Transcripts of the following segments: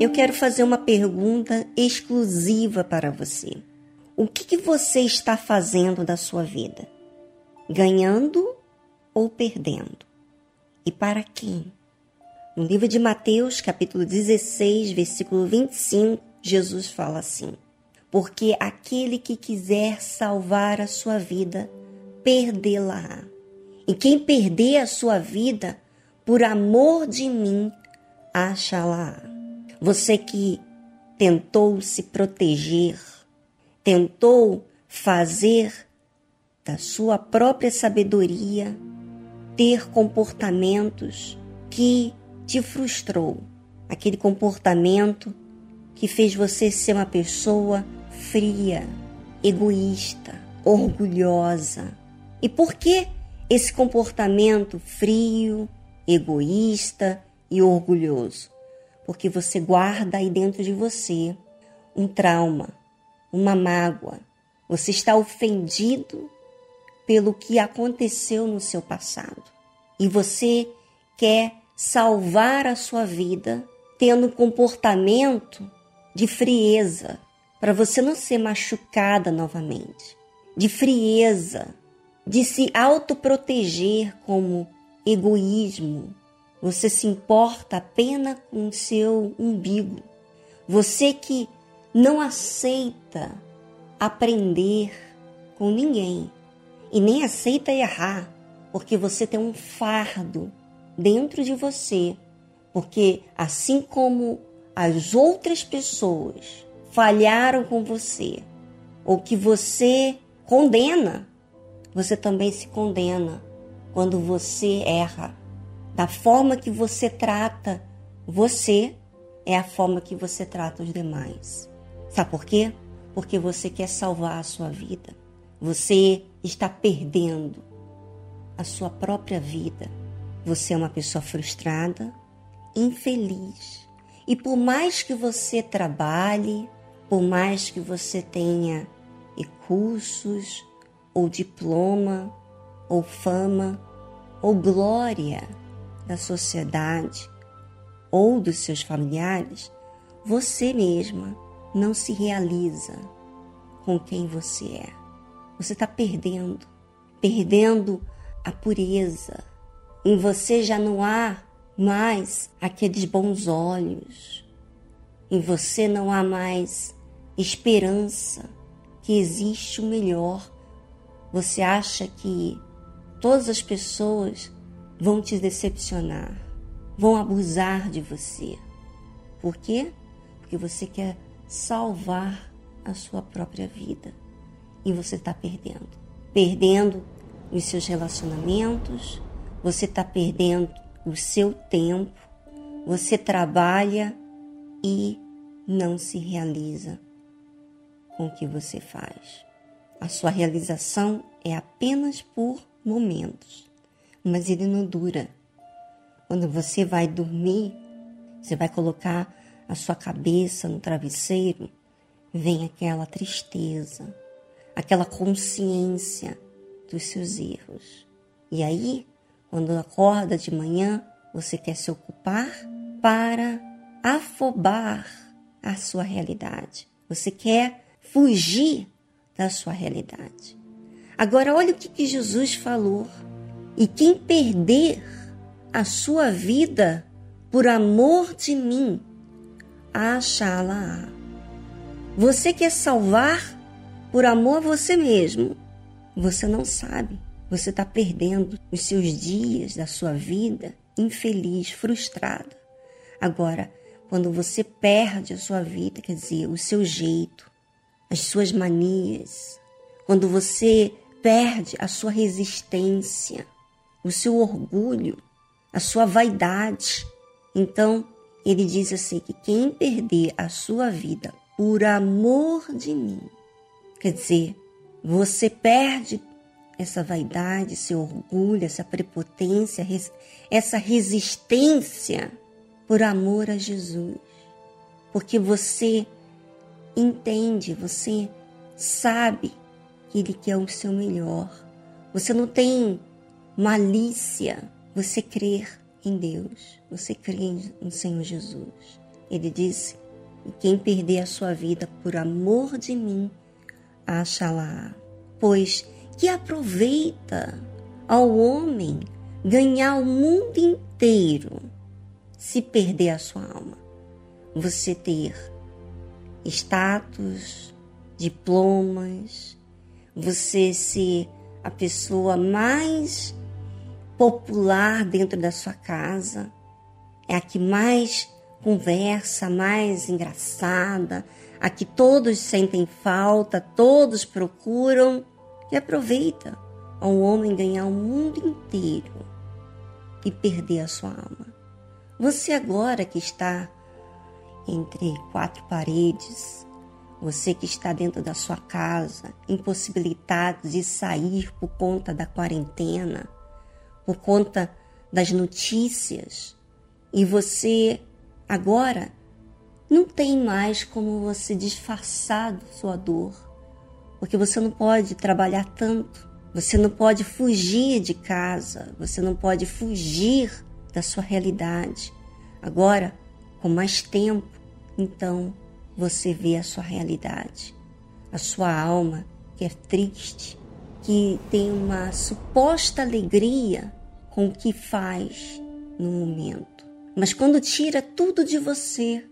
Eu quero fazer uma pergunta exclusiva para você. O que, que você está fazendo da sua vida? Ganhando ou perdendo? E para quem? No livro de Mateus, capítulo 16, versículo 25, Jesus fala assim: Porque aquele que quiser salvar a sua vida, perdê-la. E quem perder a sua vida, por amor de mim, achará. Você que tentou se proteger, tentou fazer da sua própria sabedoria ter comportamentos que te frustrou, aquele comportamento que fez você ser uma pessoa fria, egoísta, orgulhosa. E por que esse comportamento frio, egoísta e orgulhoso? Porque você guarda aí dentro de você um trauma, uma mágoa. Você está ofendido pelo que aconteceu no seu passado. E você quer salvar a sua vida tendo um comportamento de frieza, para você não ser machucada novamente, de frieza, de se autoproteger como egoísmo. Você se importa apenas com o seu umbigo. Você que não aceita aprender com ninguém e nem aceita errar, porque você tem um fardo dentro de você, porque assim como as outras pessoas falharam com você, ou que você condena, você também se condena quando você erra. Da forma que você trata você, é a forma que você trata os demais. Sabe por quê? Porque você quer salvar a sua vida. Você está perdendo a sua própria vida você é uma pessoa frustrada, infeliz. E por mais que você trabalhe, por mais que você tenha cursos, ou diploma, ou fama, ou glória da sociedade, ou dos seus familiares, você mesma não se realiza com quem você é. Você está perdendo, perdendo a pureza, em você já não há mais aqueles bons olhos. Em você não há mais esperança que existe o melhor. Você acha que todas as pessoas vão te decepcionar, vão abusar de você. Por quê? Porque você quer salvar a sua própria vida e você está perdendo. Perdendo os seus relacionamentos, você está perdendo o seu tempo, você trabalha e não se realiza com o que você faz. A sua realização é apenas por momentos, mas ele não dura. Quando você vai dormir, você vai colocar a sua cabeça no travesseiro, vem aquela tristeza, aquela consciência dos seus erros. E aí quando acorda de manhã, você quer se ocupar para afobar a sua realidade. Você quer fugir da sua realidade. Agora, olha o que, Jesus falou. E quem perder a sua vida por amor de mim, achá-la. Você quer salvar por amor a você mesmo. Você não sabe. Você está perdendo os seus dias da sua vida infeliz, frustrada. Agora, quando você perde a sua vida, quer dizer, o seu jeito, as suas manias, quando você perde a sua resistência, o seu orgulho, a sua vaidade, então ele diz assim que quem perder a sua vida por amor de mim, quer dizer, você perde essa vaidade, seu orgulho, essa prepotência, essa resistência por amor a Jesus. Porque você entende, você sabe que Ele quer o seu melhor. Você não tem malícia, você crer em Deus, você crê no Senhor Jesus. Ele disse: quem perder a sua vida por amor de mim, achará. Pois que aproveita ao homem ganhar o mundo inteiro se perder a sua alma. Você ter status, diplomas, você ser a pessoa mais popular dentro da sua casa, é a que mais conversa, mais engraçada, a que todos sentem falta, todos procuram e aproveita ao homem ganhar o mundo inteiro e perder a sua alma. Você agora que está entre quatro paredes, você que está dentro da sua casa, impossibilitado de sair por conta da quarentena, por conta das notícias, e você agora não tem mais como você disfarçar sua dor, porque você não pode trabalhar tanto, você não pode fugir de casa, você não pode fugir da sua realidade. Agora, com mais tempo, então você vê a sua realidade, a sua alma que é triste, que tem uma suposta alegria com o que faz no momento. Mas quando tira tudo de você,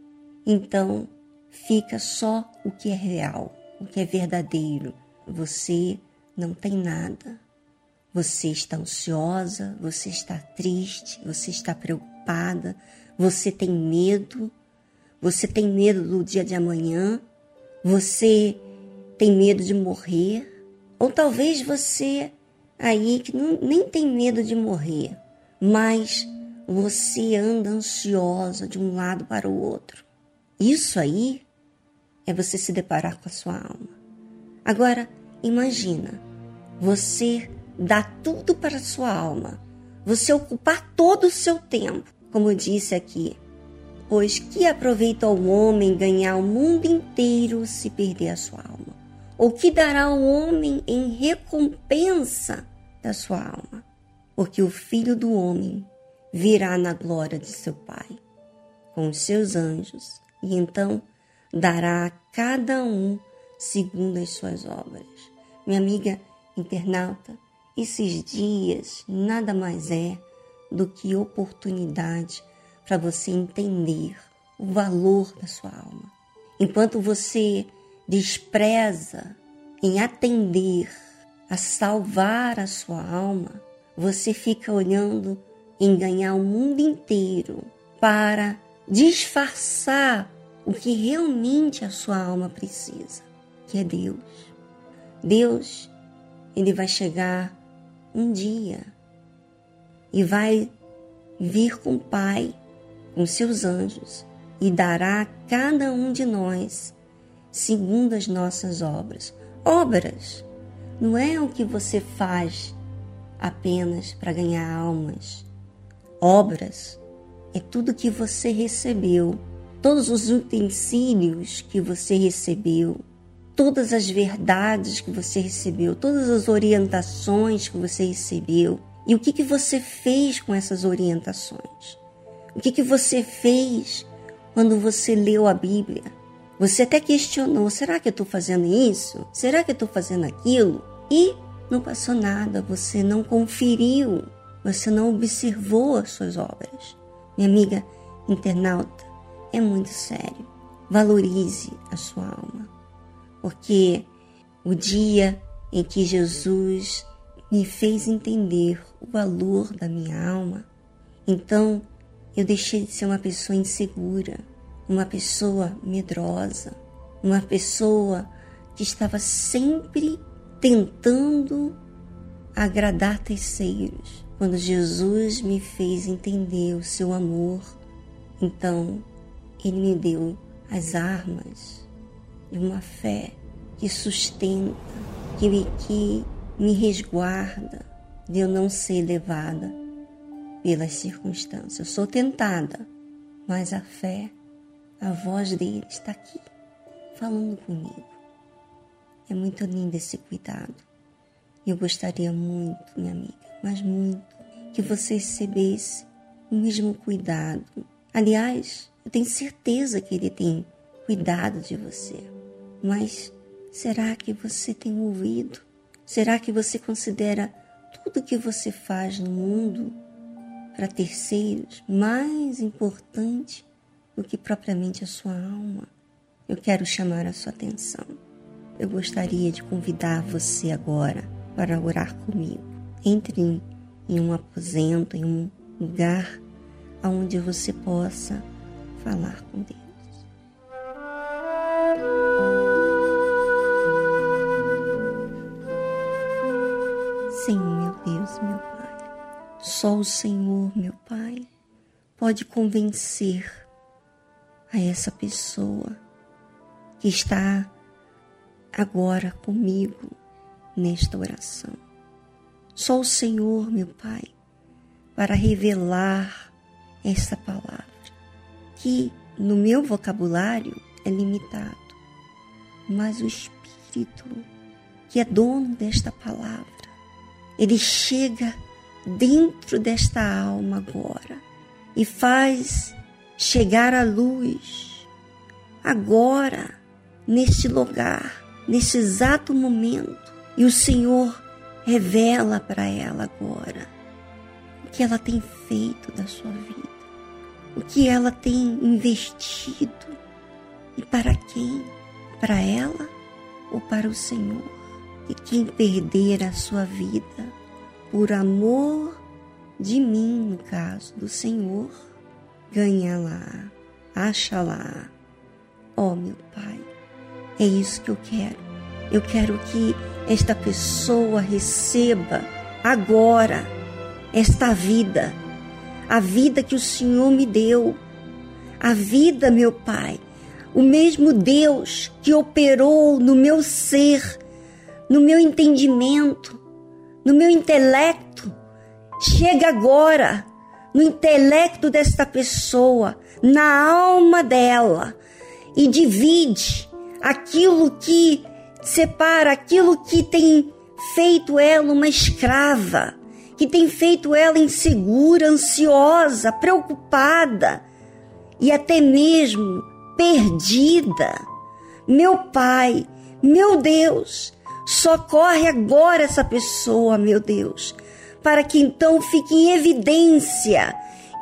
então fica só o que é real, o que é verdadeiro. Você não tem nada. Você está ansiosa, você está triste, você está preocupada, você tem medo, você tem medo do dia de amanhã, você tem medo de morrer, ou talvez você aí que não, nem tem medo de morrer, mas você anda ansiosa de um lado para o outro. Isso aí é você se deparar com a sua alma. Agora, imagina, você dá tudo para a sua alma, você ocupar todo o seu tempo, como eu disse aqui, pois que aproveita o homem ganhar o mundo inteiro se perder a sua alma? Ou que dará o homem em recompensa da sua alma? Porque o filho do homem virá na glória de seu Pai, com os seus anjos, e então dará a cada um segundo as suas obras. Minha amiga internauta, esses dias nada mais é do que oportunidade para você entender o valor da sua alma. Enquanto você despreza em atender a salvar a sua alma, você fica olhando em ganhar o mundo inteiro para disfarçar o que realmente a sua alma precisa, que é Deus. Deus, ele vai chegar um dia e vai vir com o Pai, com seus anjos, e dará a cada um de nós segundo as nossas obras. Obras não é o que você faz apenas para ganhar almas. Obras é tudo que você recebeu, todos os utensílios que você recebeu, todas as verdades que você recebeu, todas as orientações que você recebeu e o que, que você fez com essas orientações? O que, que você fez quando você leu a Bíblia? Você até questionou: será que eu estou fazendo isso? Será que eu estou fazendo aquilo? E não passou nada, você não conferiu, você não observou as suas obras. Minha amiga internauta, é muito sério. Valorize a sua alma, porque o dia em que Jesus me fez entender o valor da minha alma, então eu deixei de ser uma pessoa insegura, uma pessoa medrosa, uma pessoa que estava sempre tentando agradar terceiros. Quando Jesus me fez entender o seu amor, então ele me deu as armas de uma fé que sustenta, que me, que me resguarda de eu não ser levada pelas circunstâncias. Eu sou tentada, mas a fé, a voz dele está aqui, falando comigo. É muito lindo esse cuidado. Eu gostaria muito, minha amiga, mas muito, que você recebesse o mesmo cuidado. Aliás, eu tenho certeza que Ele tem cuidado de você. Mas será que você tem ouvido? Será que você considera tudo que você faz no mundo para terceiros mais importante do que propriamente a sua alma? Eu quero chamar a sua atenção. Eu gostaria de convidar você agora para orar comigo. Entre em um aposento, em um lugar onde você possa falar com Deus. Sim, meu Deus, meu Pai. Só o Senhor, meu Pai, pode convencer a essa pessoa que está agora comigo nesta oração. Só o Senhor, meu Pai, para revelar esta palavra, que no meu vocabulário é limitado, mas o Espírito, que é dono desta palavra, ele chega dentro desta alma agora e faz chegar a luz agora, neste lugar, nesse exato momento, e o Senhor revela para ela agora o que ela tem feito da sua vida, o que ela tem investido e para quem? Para ela ou para o Senhor? E quem perder a sua vida por amor de mim, no caso do Senhor, ganha lá, acha lá. Oh, meu Pai, é isso que eu quero. Eu quero que esta pessoa receba agora esta vida, a vida que o Senhor me deu, a vida, meu Pai, o mesmo Deus que operou no meu ser, no meu entendimento, no meu intelecto, chega agora no intelecto desta pessoa, na alma dela e divide aquilo que separa aquilo que tem feito ela uma escrava, que tem feito ela insegura, ansiosa, preocupada e até mesmo perdida. Meu Pai, meu Deus, socorre agora essa pessoa, meu Deus, para que então fique em evidência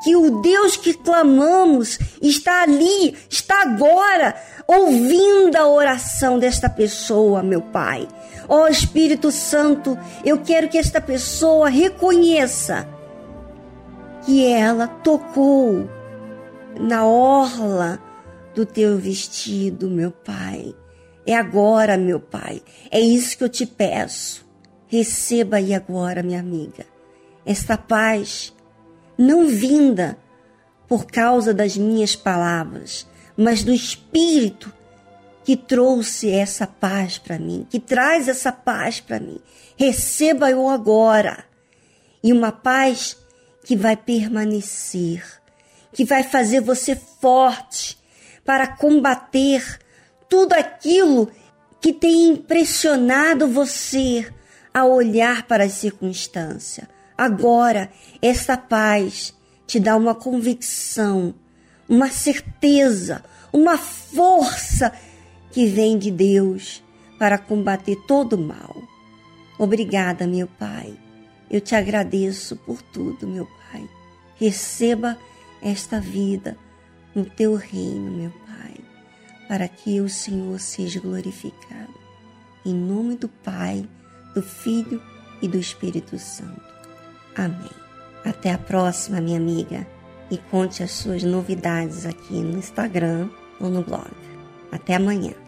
que o Deus que clamamos está ali, está agora, ouvindo a oração desta pessoa, meu Pai. Ó oh, Espírito Santo, eu quero que esta pessoa reconheça que ela tocou na orla do teu vestido, meu Pai. É agora, meu Pai. É isso que eu te peço. Receba aí agora, minha amiga, esta paz não vinda por causa das minhas palavras, mas do Espírito que trouxe essa paz para mim, que traz essa paz para mim. Receba-o agora. E uma paz que vai permanecer, que vai fazer você forte para combater tudo aquilo que tem impressionado você a olhar para as circunstâncias. Agora, essa paz te dá uma convicção, uma certeza, uma força que vem de Deus para combater todo o mal. Obrigada, meu Pai. Eu te agradeço por tudo, meu Pai. Receba esta vida no teu reino, meu Pai, para que o Senhor seja glorificado. Em nome do Pai, do Filho e do Espírito Santo. Amém. Até a próxima, minha amiga, e conte as suas novidades aqui no Instagram ou no blog. Até amanhã.